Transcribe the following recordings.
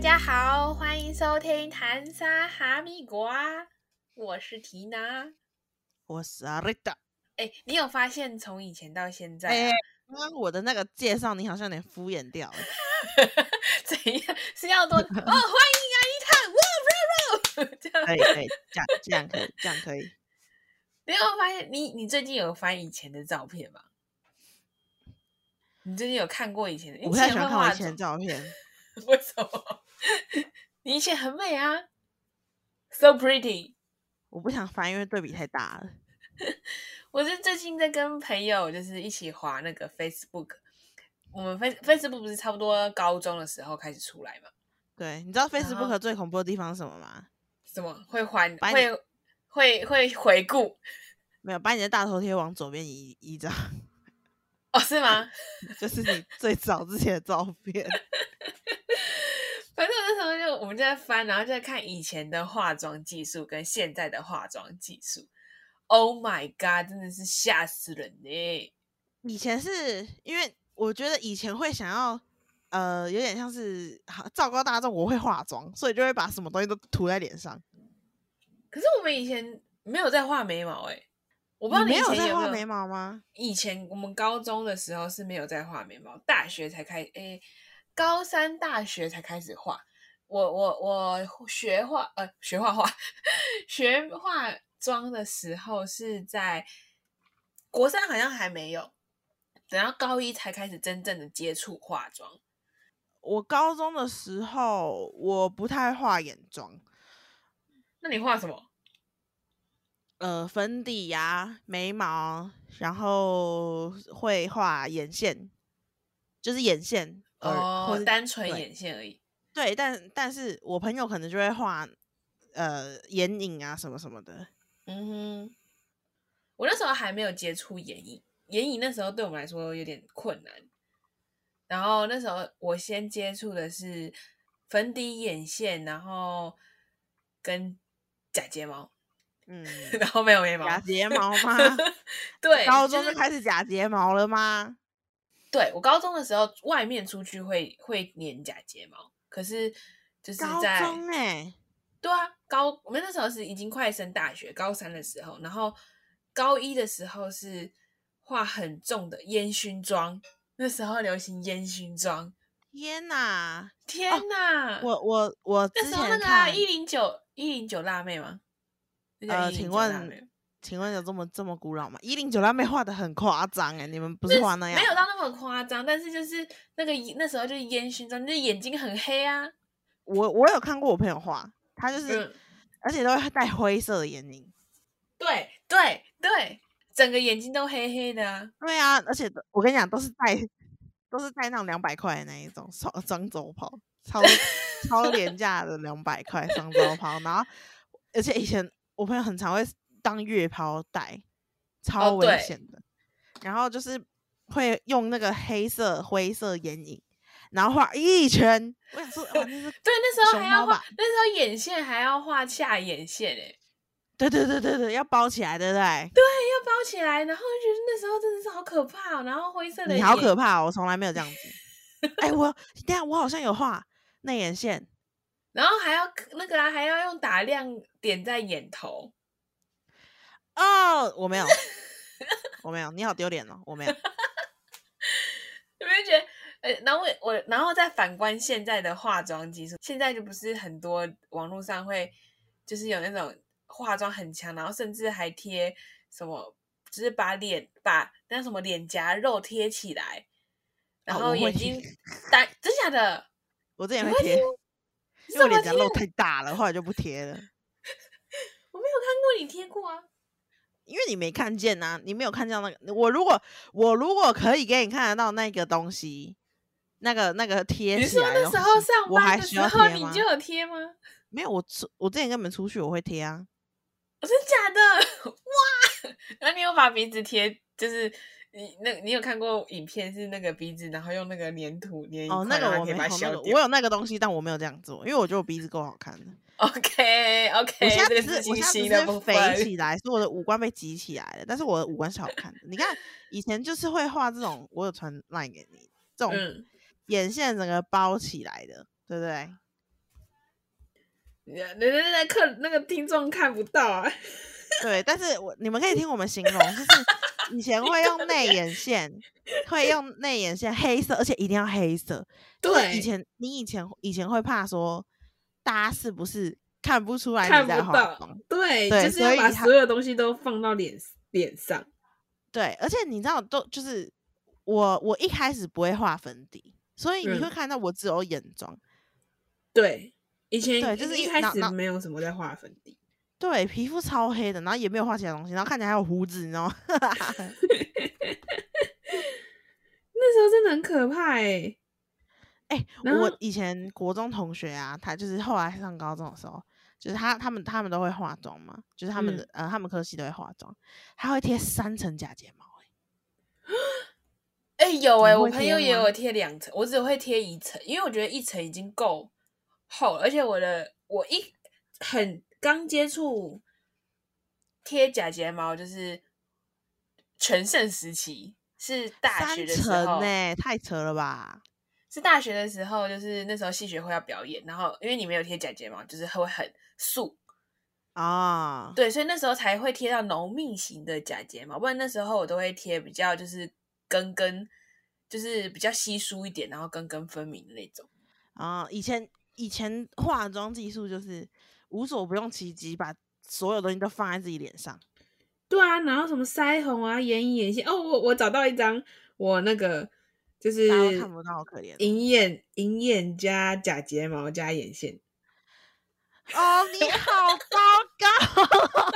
家好，欢迎收听谈沙哈密瓜，我是缇娜。我是阿瑞达。哎，你有发现从以前到现在、哎啊，刚刚我的那个介绍你好像有点敷衍掉了。怎样是要多哦？欢迎阿一探，哇，这样可以可以，这样这样可以，这样可以。你有发现你你最近有翻以前的照片吗？你最近有看过以前的？我不太喜欢看以前的照片，为什么？你以前很美啊，so pretty。我不想翻，因为对比太大了。我是最近在跟朋友就是一起滑那个 Facebook，我们 Face Facebook 不是差不多高中的时候开始出来嘛？对，你知道 Facebook 最恐怖的地方是什么吗？什么会还你会会会回顾？没有，把你的大头贴往左边移移张，哦，是吗？就是你最早之前的照片。反正那时候就我们就在翻，然后就在看以前的化妆技术跟现在的化妆技术。Oh my god！真的是吓死人呢！以前是因为我觉得以前会想要，呃，有点像是好昭告大众我会化妆，所以就会把什么东西都涂在脸上。可是我们以前没有在画眉毛哎、我不知道你没以前有没有在画眉毛吗？以前我们高中的时候是没有在画眉毛，大学才开，诶，高三大学才开始画。我我我学画呃学画画 学化妆的时候是在国三好像还没有，等到高一才开始真正的接触化妆。我高中的时候我不太画眼妆，那你画什么？呃，粉底呀、眉毛，然后会画眼线，就是眼线，哦，是单纯眼线而已。对，但但是我朋友可能就会画呃眼影啊什么什么的。嗯哼，我那时候还没有接触眼影，眼影那时候对我们来说有点困难。然后那时候我先接触的是粉底、眼线，然后跟假睫毛，嗯，然后没有眉毛。假睫毛吗？对，高中就就是开始假睫毛了吗？对我高中的时候，外面出去会会粘假睫毛，可是就是高在中哎、对啊，高我们那时候是已经快升大学，高三的时候，然后高一的时候是画很重的烟熏妆，那时候流行烟熏妆，天哪！天哪！哦我我我之那时候那前个一零九一零九辣妹吗？呃，109请问请问有这么这么古老吗？一零九辣妹画的很夸张哎，你们不是画那样没有？到那么夸张，但是就是那个那时候就是烟熏妆，就是眼睛很黑啊，我我有看过我朋友画，他就是、嗯，而且都会戴灰色的眼影。对对对，整个眼睛都黑黑的啊，对啊，而且我跟你讲，都是戴都是戴那种两百块的那一种双双周抛，超超廉价的两百块双周抛，然后而且以前我朋友很常会当月抛戴，超危险的。然后就是会用那个黑色灰色眼影，然后画一圈。我想说，哇，那是对，那时候熊还要画，那时候眼线还要画下眼线诶、对对对对对，要包起来，对不对？对要包起来，然后就觉得那时候真的是好可怕、哦。然后灰色的你好可怕、哦，我从来没有这样子。哎、我等一下我好像有画内眼线，然后还要那个啊，还要用打亮点在眼头。哦，我没有，我没有，你好丢脸哦，我没有。有没有觉得？呃，然后我我，然后再反观现在的化妆技术，现在就不是很多网络上会就是有那种化妆很强，然后甚至还贴什么，就是把脸把那什么脸颊肉贴起来，然后眼睛单，真假的？我之前会会贴，因为我怎么脸颊肉太大了，后来就不贴了。我没有看过你贴过啊。因为你没看见呐、你没有看见那个。我如果我如果可以给你看得到那个东西，那个那个贴你说起来的那时候上班的时候你就有贴吗？没有，我出我之前跟你们出去我会贴啊。真的假的？哇！然后你有把鼻子贴，就是你那，你有看过影片是那个鼻子，然后用那个粘土粘一块，哦，那个然后可以我没有，那把它消掉。个我有那个东西，但我没有这样做，因为我觉得我鼻子够好看的。OK OK，我现在是我现在是肥分。起来，所以我的五官被挤起来了，但是我的五官是好看的。你看以前就是会画这种，我有传 line 给你，这种嗯，眼线整个包起来的，对不对？那那那课那个听众看不到啊。对，但是我你们可以听我们形容，就是以前会用内眼线，会用内眼线黑色，而且一定要黑色。对，以前你以前以前会怕说大家是不是看不出来看你在化妆？，对，对就是要把所以他所有东西都放到脸脸上。对，而且你知道，都就是我我一开始不会画粉底，所以你会嗯看到我只有眼妆。对，以前对就是一开始没有什么在画粉底。对，皮肤超黑的，然后也没有画其他东西，然后看起来还有胡子，你知道吗？那时候真的很可怕哎、哎、我以前国中同学啊，他就是后来上高中的时候，就是他他们他们都会化妆嘛，就是他们的、嗯。呃他们科系都会化妆，他会贴三层假睫毛、欸，哎、有哎、我朋友也有贴两层，我只会贴一层，因为我觉得一层已经够厚了，而且我的我一很刚接触贴假睫毛，就是全盛时期，是大学的时候，太扯了吧？是大学的时候，就是那时候戏学会要表演，然后因为你没有贴假睫毛，就是会很素，啊，对，所以那时候才会贴到浓密型的假睫毛，不然那时候我都会贴比较就是根根，就是比较稀疏一点，然后根根分明的那种。啊，以前以前化妆技术就是无所不用其极，把所有东西都放在自己脸上。对啊，然后什么腮红啊、眼影、眼线，哦，我我找到一张我那个就是看不到，好可怜哦。银眼银眼加假睫毛加眼线，哦，你好糟糕！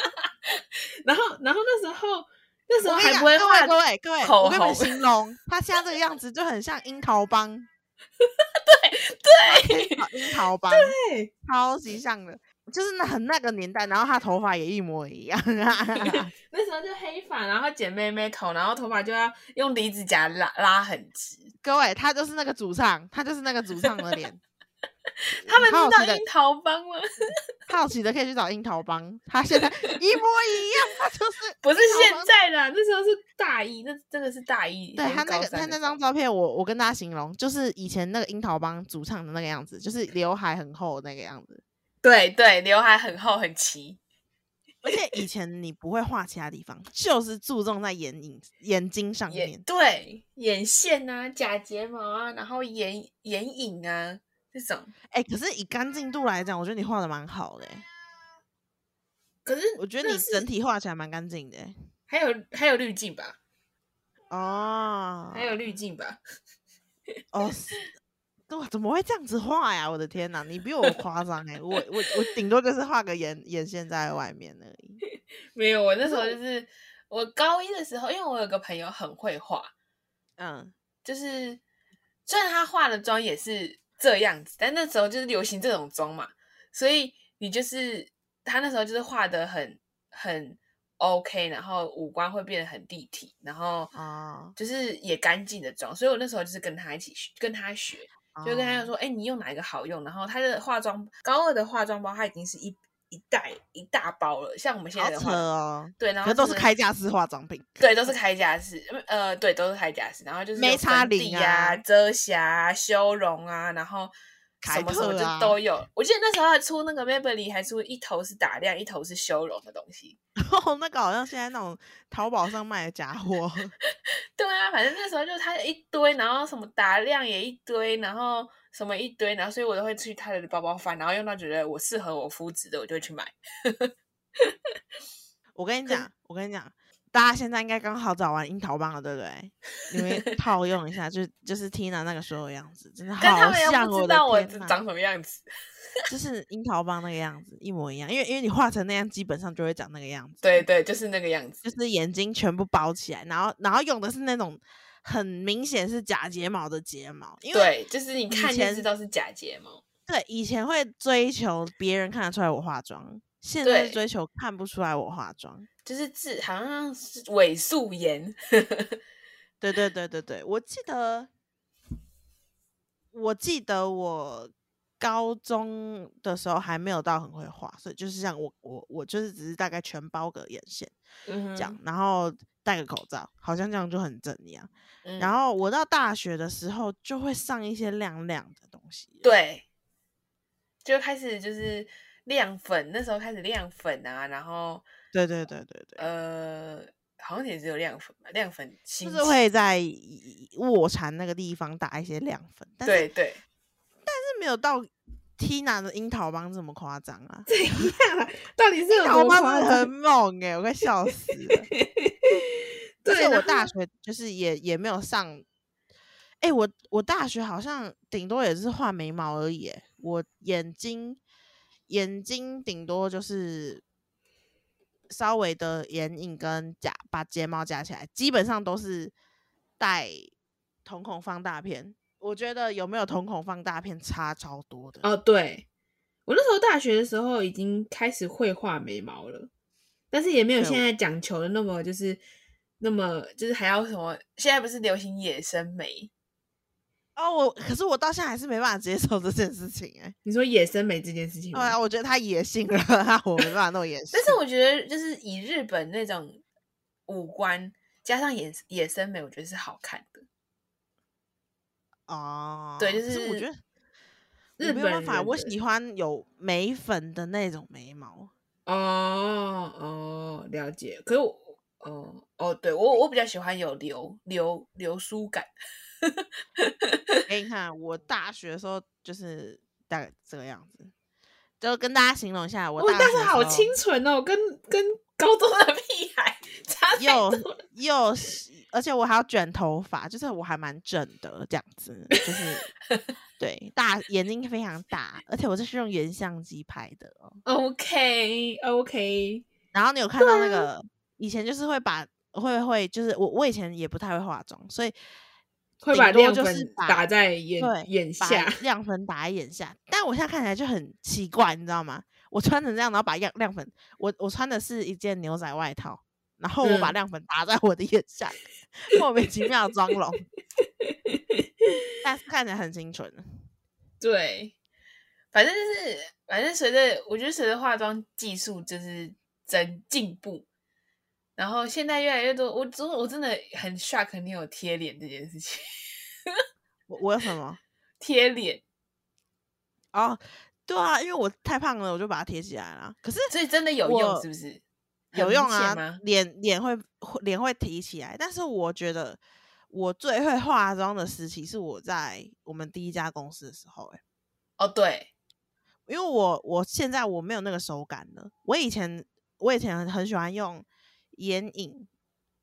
然后然后那时候那时候还不会各位画各位各位，我跟你们形容，他现在这个样子就很像樱桃帮，对对樱桃帮，对，超级像的，就是那很那个年代，然后他头发也一模一样。啊那时候就黑发，然后剪妹妹头，然后头发就要用离子夹拉拉很直。各位，他就是那个主唱，他就是那个主唱的脸。他们知好奇的道樱桃帮吗？好奇的可以去找樱桃帮，他现在一模一样，他就是不是现在啦，那时候是大一，那真的是大一。对他那个他那张照片，我我跟大家形容，就是以前那个樱桃帮主唱的那个样子，就是刘海很厚那个样子。对对，刘海很厚很齐。而且以前你不会画其他地方，就是注重在眼影、眼睛上面。对眼线啊、假睫毛啊，然后眼眼影啊这种。哎、可是以干净度来讲，我觉得你画的蛮好的、欸。可是我觉得你整体画起来蛮干净的、欸。还有还有滤镜吧，哦，还有滤镜吧。哦，是对，怎么会这样子画呀？我的天哪，你比我夸张哎！我我我顶多就是画个眼眼线在外面而已。没有，我那时候就是我高一的时候，因为我有个朋友很会画，嗯，就是虽然他化的妆也是这样子，但那时候就是流行这种妆嘛，所以你就是他那时候就是画的很很 OK，然后五官会变得很立体，然后啊就是也干净的妆，所以我那时候就是跟他一起学，跟他学，就跟他哦说，哎、你用哪一个好用？然后他的化妆高二的化妆包，他已经是一一袋一大包了，像我们现在的话，哦，对，然可是都是开架式化妆品。对，都是开架式，呃，对，都是开架式，然后就是有没擦粉底零啊、啊遮瑕啊、修容啊，然后凯什么什么就都有。我记得那时候还出那个 Maybelline，还出一头是打亮，一头是修容的东西。哦，那个好像现在那种淘宝上卖的假货。对啊，反正那时候就它一堆，然后什么打亮也一堆，然后什么一堆，然后所以我都会去他的包包翻，然后用到觉得我适合我肤质的，我就会去买。我跟你讲，我跟你讲，大家现在应该刚好找完樱桃帮了，对不对？你们 套用一下，就就是 Tina 那个时候的样子，真的好像我的不知道我！长什么样子。就是樱桃帮那个样子，一模一样。因为因为你画成那样，基本上就会长那个样子。对对，就是那个样子。就是眼睛全部包起来，然后然后用的是那种很明显是假睫毛的睫毛，因为对，就是你看就前知道是假睫毛。对以前会追求别人看得出来我化妆，现在追求看不出来我化妆。就是自好像是伪素颜，对对对对对，我记得，我记得我高中的时候还没有到很会画，所以就是像我我我就是只是大概全包个眼线嗯这样，然后戴个口罩，好像这样就很正一样。嗯。然后我到大学的时候就会上一些亮亮的东西了，对，就开始就是亮粉，那时候开始亮粉啊，然后对对对对对，呃，好像也只有亮粉吧，亮粉就是会在卧蚕那个地方打一些亮粉，但是对对，但是没有到 Tina 的樱桃帮这么夸张啊。怎样啊？到底是有樱桃帮很？猛哎、我快笑死了。而对，且我大学就是也也没有上，哎、我我大学好像顶多也是画眉毛而已、欸，我眼睛眼睛顶多就是稍微的眼影跟假把睫毛夹起来，基本上都是带瞳孔放大片。我觉得有没有瞳孔放大片差超多的。哦，对我那时候大学的时候已经开始会画眉毛了，但是也没有现在讲求的那么就是那么就是还要什么？现在不是流行野生眉？哦，我可是我到现在还是没办法接受这件事情哎、你说野生眉这件事情吗？对啊，我觉得太野性了，我没办法那么野性。但是我觉得就是以日本那种五官加上野野生眉，我觉得是好看的。哦，对就可是我觉得日我没有办法，我喜欢有眉粉的那种眉毛。哦哦，了解。可是我哦哦，对我我比较喜欢有流流流苏感。给 你看，我大学的时候就是大概这个样子，就跟大家形容一下，我我大大学的时候好清纯哦，跟跟高中的屁孩差太又多了。又是，而且我还要卷头发，就是我还蛮整的这样子，就是 对大眼睛非常大，而且我这是用原相机拍的哦。OK OK，然后你有看到那个、以前就是会把会会就是我我以前也不太会化妆，所以会把多亮粉就是打在眼眼下。亮粉打在眼下，但我现在看起来就很奇怪，你知道吗？我穿成这样，然后把亮亮粉，我我穿的是一件牛仔外套，然后我把嗯亮粉打在我的眼下，莫名其妙的妆容，但是看起来很清纯。对，反正就是，反正随着我觉得随着化妆技术就是增进步，然后现在越来越多，我真我真的很 shock 你有贴脸这件事情，我我有什么？贴脸，哦，对啊，因为我太胖了，我就把它贴起来了。可是所以真的有用是不是？有用啊？脸脸会会脸会提起来。但是我觉得我最会化妆的时期是我在我们第一家公司的时候、欸，哦，对，因为我我现在我没有那个手感了。我以前我以前很很喜欢用眼影，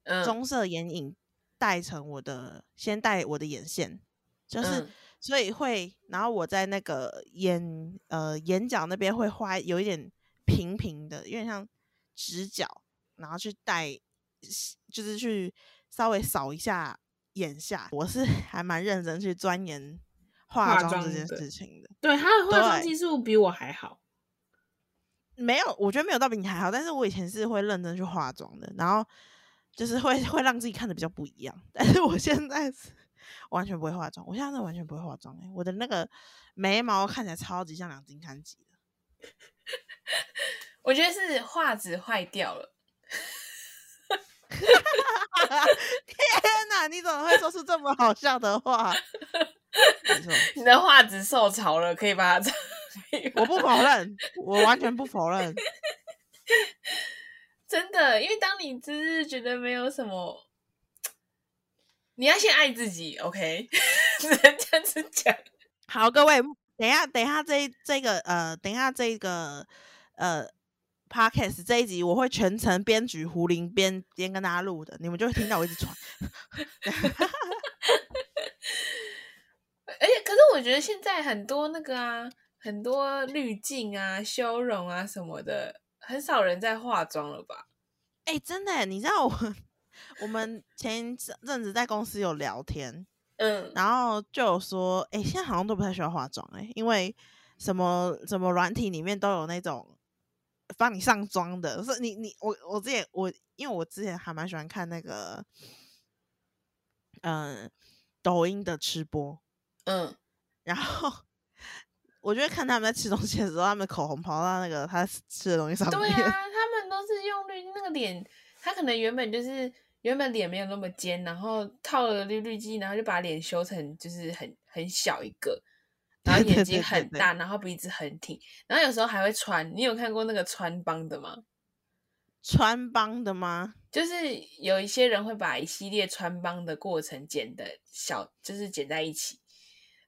嗯，棕色眼影带成我的，先带我的眼线，就是、嗯所以会，然后我在那个眼呃眼角那边会画有一点平平的，有点像直角，然后去带，就是去稍微扫一下眼下。我是 还蛮认真去钻研化化妆这件事情的。对，他的化妆技术比我还好。没有，我觉得没有到比你还好，但是我以前是会认真去化妆的，然后就是会 会让自己看的比较不一样。但是我现在是完全不会化妆，我现在是完全不会化妆、欸，我的那个眉毛看起来超级像两金刊吉的。我觉得是画质坏掉了。天哪，你怎么会说出这么好笑的话？没错，你的画质受潮了，可以把它我不否认，我完全不否认。真的，因为当你只是觉得没有什么，你要先爱自己，OK，只能这样子讲。好，各位，等一下，等一下这一这个呃，等一下这个呃，podcast 这一集我会全程边举胡林边边跟大家录的，你们就会听到我一直喘。而且，可是我觉得现在很多那个啊，很多滤镜啊、修容啊什么的，很少人在化妆了吧？哎、真的耶，你知道我我们前一阵阵子在公司有聊天，嗯，然后就有说，哎、现在好像都不太需要化妆哎，因为什么什么软体里面都有那种帮你上妆的。是你你我我之前我因为我之前还蛮喜欢看那个，嗯、抖音的吃播，嗯，然后我就会看他们在吃东西的时候，他们的口红跑到那个他吃的东西上面。对啊，他们都是用滤那个脸，他可能原本就是原本脸没有那么尖，然后套了滤滤镜，然后就把脸修成就是很很小一个，然后眼睛对对对很大，然后鼻子很挺，然后有时候还会穿。你有看过那个穿帮的吗？穿帮的吗？就是有一些人会把一系列穿帮的过程剪的小，就是剪在一起，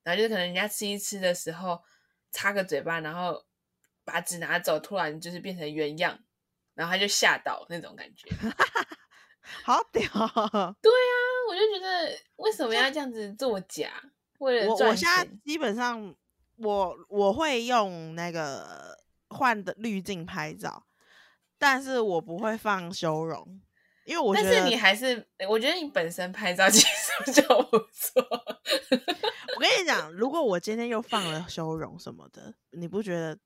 然后就是可能人家吃一吃的时候插个嘴巴，然后把纸拿走，突然就是变成原样，然后他就吓到那种感觉。好屌！对啊我就觉得为什么要这样子作假？为了赚我我现在？基本上我我会用那个换的滤镜拍照，但是我不会放修容，因为我觉但得是你还是，我觉得你本身拍照 技 术就不错。我跟你讲，如果我今天又放了修容什么的，你不觉得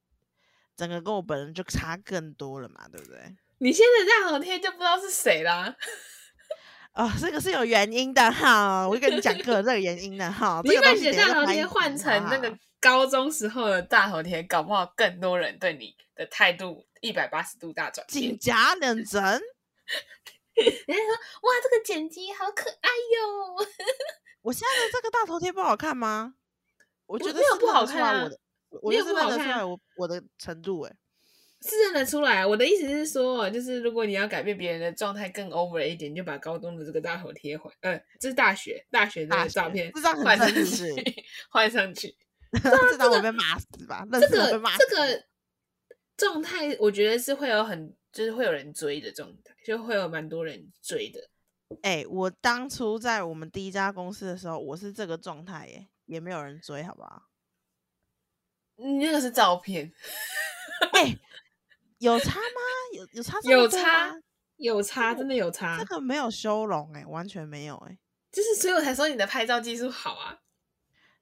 整个跟我本人就差更多了嘛？对不对？你现在大头贴就不知道是谁啦。哦、这个是有原因的哈，我会跟你讲个这个原因的哈。你把你的大头贴换成那个高中时候的大头贴，搞不好更多人对你的态度一百八十度大转变紧。夹认真，人家说哇，这个剪辑好可爱哟。我现在的这个大头贴不好看吗？我觉得没有不好看啊我的，我没有就是认不好看啊得出来我我的程度哎、是认得出来啊。我的意思是说，就是如果你要改变别人的状态更 over 一点，你就把高中的这个大头贴换，呃，这是大学大学大学的照片这张换上去，换上去。这张我被骂死吧？认这个。这个状态，我觉得是会有很，就是会有人追的状态，就会有蛮多人追的。哎、我当初在我们第一家公司的时候，我是这个状态耶，也没有人追，好不好？你那个是照片，哎、有差吗？有有差有差？有差，真的有差这。个没有修容哎、完全没有哎、就是所以我才说你的拍照技术好啊，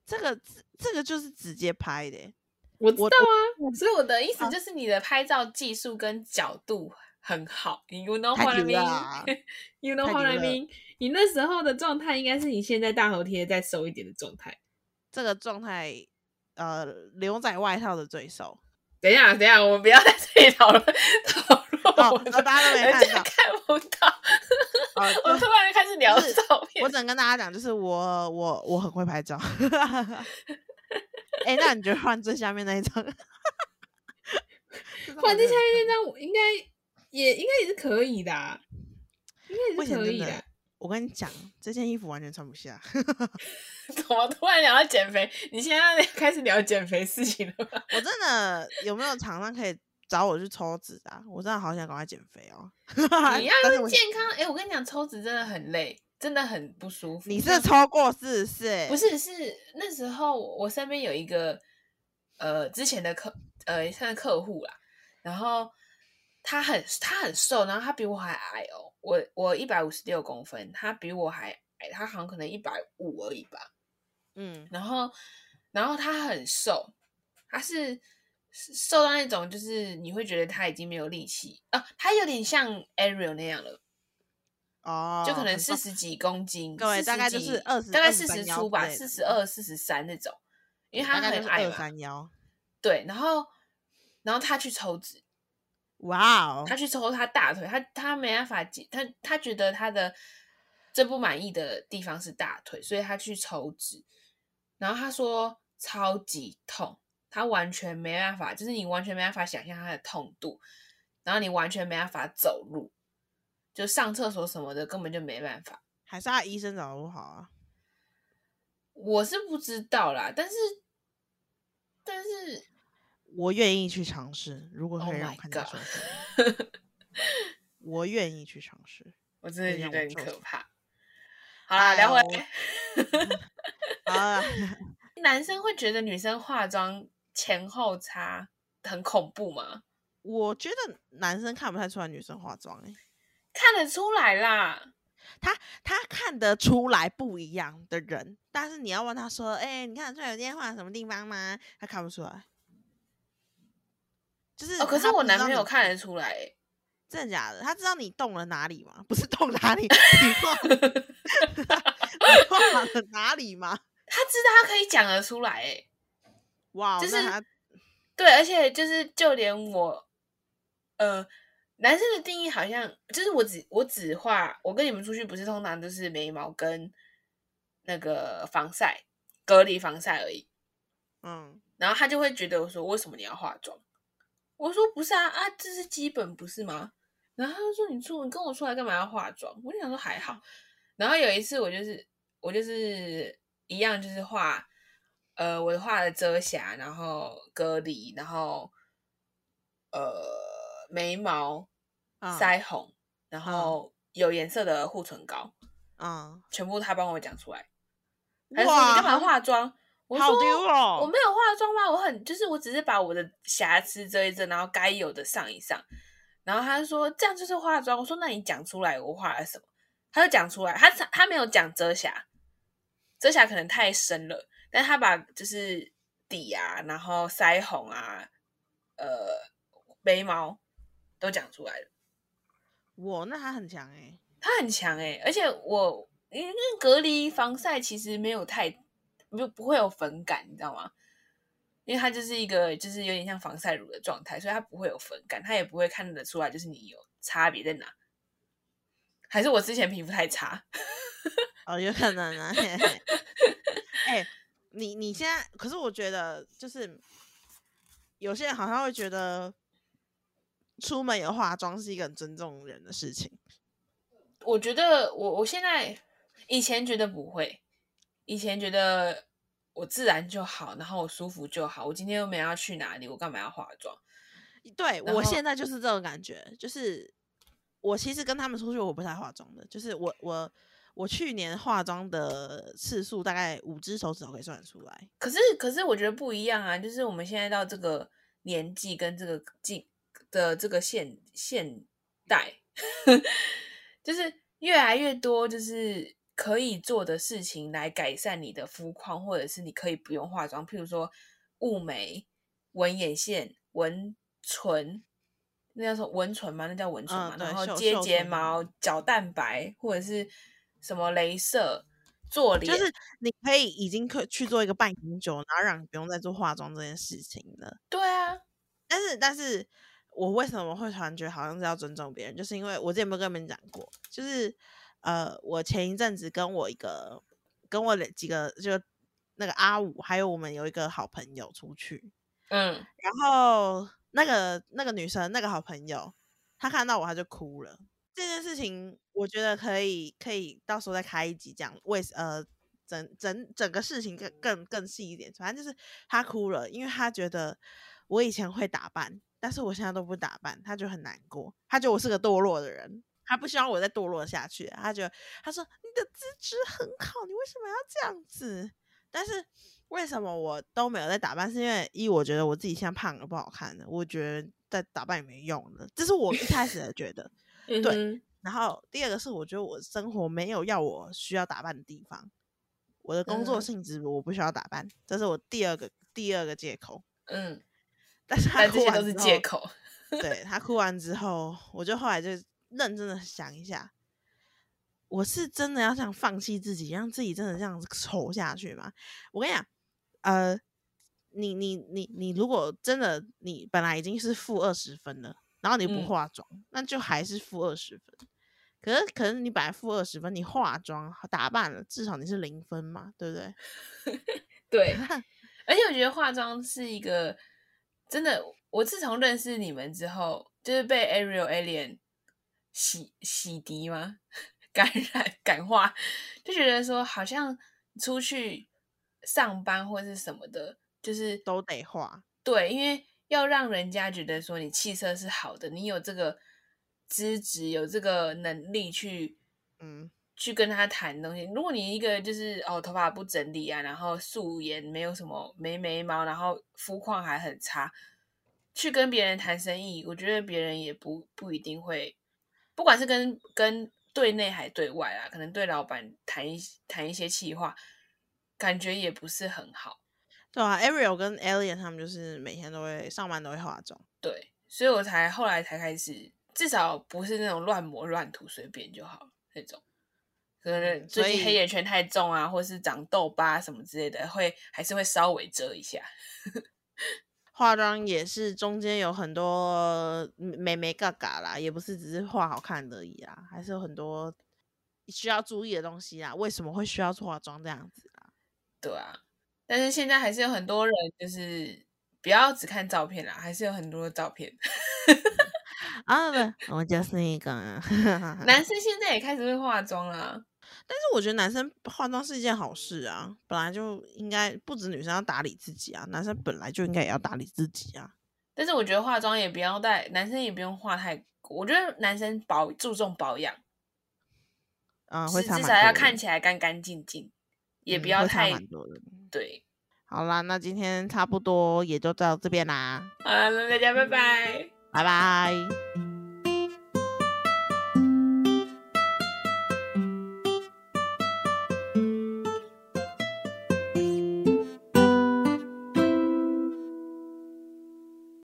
这个这个就是直接拍的欸、我知道啊。所以我的意思啊就是你的拍照技术跟角度很好。You know 太 what I 牛了啊 mean？You know 太 what 牛 I 了 mean？你那时候的状态应该是你现在大头贴再瘦一点的状态。这个状态，呃，牛仔外套的最瘦。等一下，等一下，我们不要在这里讨论讨论哦我大家都没看到看不到。呃，我突然开始聊照片我，只能跟大家讲，就是我我我很会拍照。哎、那你觉得换最下面那一张？换最下面那张，我应该也应该也是可以的也是可以的的。，我跟你讲，这件衣服完全穿不下。怎么突然聊到减肥？你现在开始聊减肥事情了吗？我真的有没有厂商可以找我去抽脂啊？我真的好想赶快减肥哦。你要健康，哎、我跟你讲，抽脂真的很累，真的很不舒服。你是超过是不是？不是，是那时候我身边有一个呃之前的客呃算是客户啦，然后他很他很瘦，然后他比我还矮哦，我我一百五十六公分，他比我还矮，他好像可能一百五而已吧。嗯，然后然后他很瘦，他是是瘦到那种就是你会觉得他已经没有力气啊，他有点像 Ariel 那样了。哦，就可能四十几公斤，各位大概就是几20大概23腰四十出吧，四十二、四十三那种，因为他很矮嘛。三幺。对，然后然后他去抽脂，哇哦，他去抽他大腿，他他没办法解，他他觉得他的最不满意的地方是大腿，所以他去抽脂，然后他说超级痛，他完全没办法，就是你完全没办法想象他的痛度，然后你完全没办法走路，就上厕所什么的根本就没办法。还是他医生找的不好啊？我是不知道啦，但是但是我愿意去尝试，如果 Oh 可以让我看到手指，我愿意去尝试。我真的觉得很可怕。好啦，聊回哎来，啊，男生会觉得女生化妆前后差很恐怖吗？我觉得男生看不太出来女生化妆、欸，看得出来啦，他他看得出来不一样的人，但是你要问他说，哎、你看得出来我今天画什么地方吗？他看不出来。就是哦，可是我男朋友看得出来欸，真的假的？他知道你动了哪里吗？不是动哪里，你 画你画了哪里吗？他知道他可以讲得出来，哎，哇，就是对，而且就是就连我，呃，男生的定义好像就是我只我只画，我跟你们出去不是通常都是眉毛跟那个防晒隔离防晒而已。嗯，然后他就会觉得我说为什么你要化妆？我说不是啊啊，这是基本不是吗？然后他就说你出你跟我出来干嘛要化妆？我就想说还好。然后有一次我就是我就是一样就是画，呃，我画了遮瑕，然后隔离，然后呃眉毛、嗯腮红，然后有颜色的护唇膏，嗯，全部他帮我讲出来。他说哇你干嘛化妆？我说！我没有化妆吗？我很就是我只是把我的瑕疵遮一遮，然后该有的上一上。然后他就说这样就是化妆。我说那你讲出来我画了什么？他就讲出来，他他没有讲遮瑕，遮瑕可能太深了，但他把就是底啊，然后腮红啊，呃，眉毛都讲出来了。我那他很强哎、他很强哎、而且我因为隔离防晒其实没有太不不会有粉感，你知道吗？因为它就是一个就是有点像防晒乳的状态，所以它不会有粉感，它也不会看得出来就是你有差别在哪。还是我之前皮肤太差？哦，有可能啊。哎、你你现在，可是我觉得就是有些人好像会觉得出门有化妆是一个很尊重人的事情。我觉得我我现在以前觉得不会，以前觉得我自然就好，然后我舒服就好。我今天又没要去哪里，我干嘛要化妆？对我现在就是这种感觉，就是我其实跟他们出去我不太化妆的，就是我我我去年化妆的次数大概五只手指头可以算得出来。可是，可是我觉得不一样啊，就是我们现在到这个年纪跟这个季的这个现现代，就是越来越多就是可以做的事情来改善你的肤况，或者是你可以不用化妆，譬如说雾眉、纹眼线、纹唇。那叫什么纹唇吗？那叫纹唇嘛。嗯然后接睫毛、角蛋白，或者是什么镭射做脸，就是你可以已经可去做一个半永久，然后让你不用再做化妆这件事情了。对啊，但是，但是我为什么会突然觉得好像是要尊重别人，就是因为我之前没有跟你们讲过，就是呃，我前一阵子跟我一个跟我的几个就那个阿五，还有我们有一个好朋友出去，嗯，然后那个那个女生那个好朋友，她看到我她就哭了。这件事情我觉得可以可以到时候再开一集讲为呃整整整个事情更更更细一点。反正就是她哭了，因为她觉得我以前会打扮，但是我现在都不打扮，他就很难过。他觉得我是个堕落的人，他不希望我再堕落下去。他觉得他说你的资质很好，你为什么要这样子？但是为什么我都没有在打扮？是因为一我觉得我自己现在胖了不好看的，我觉得在打扮也没用了，这是我一开始的觉得。对对然后第二个是我觉得我生活没有要我需要打扮的地方，我的工作嗯性质我不需要打扮，这是我第二个第二个借口。嗯，但是他这些都是借口。对他哭完之后，我就后来就认真的想一下，我是真的要这样放弃自己，让自己真的这样子丑下去吗？我跟你讲，呃，你你你你如果真的你本来已经是负二十分了，然后你不嗯化妆，那就还是负二十分。可是可是你本来负二十分，你化妆打扮了，至少你是零分嘛，对不对？对，而且我觉得化妆是一个真的，我自从认识你们之后，就是被 Ariel Alien 洗洗涤吗？感染感化，就觉得说好像出去上班或是什么的，就是都得化。对，因为要让人家觉得说你气色是好的，你有这个资质，有这个能力去嗯，去跟他谈东西。如果你一个就是哦头发不整理啊，然后素颜，没有什么没眉毛，然后肤况还很差，去跟别人谈生意，我觉得别人也不不一定会，不管是跟跟对内还对外啊，可能对老板谈一谈一些气话，感觉也不是很好。对啊，Ariel 跟 Alien 他们就是每天都会上班都会化妆。对，所以我才后来才开始，至少不是那种乱抹乱涂随便就好那种。可能嗯所以最近黑眼圈太重啊，或是长痘疤什么之类的，会还是会稍微遮一下。化妆也是中间有很多美眉嘎嘎啦，也不是只是画好看而已啊，还是有很多需要注意的东西啊。为什么会需要化妆这样子啊？对啊，但是现在还是有很多人就是不要只看照片啦，还是有很多的照片。啊不，我就是一个。男生现在也开始会化妆啦，但是我觉得男生化妆是一件好事啊，本来就应该不止女生要打理自己啊，男生本来就应该也要打理自己啊。但是我觉得化妆也不要带，男生也不用化太，我觉得男生保注重保养，嗯，会至少要看起来干干净净，也不要太。对。好啦，那今天差不多也就到这边啦，好了，那大家拜拜。拜拜。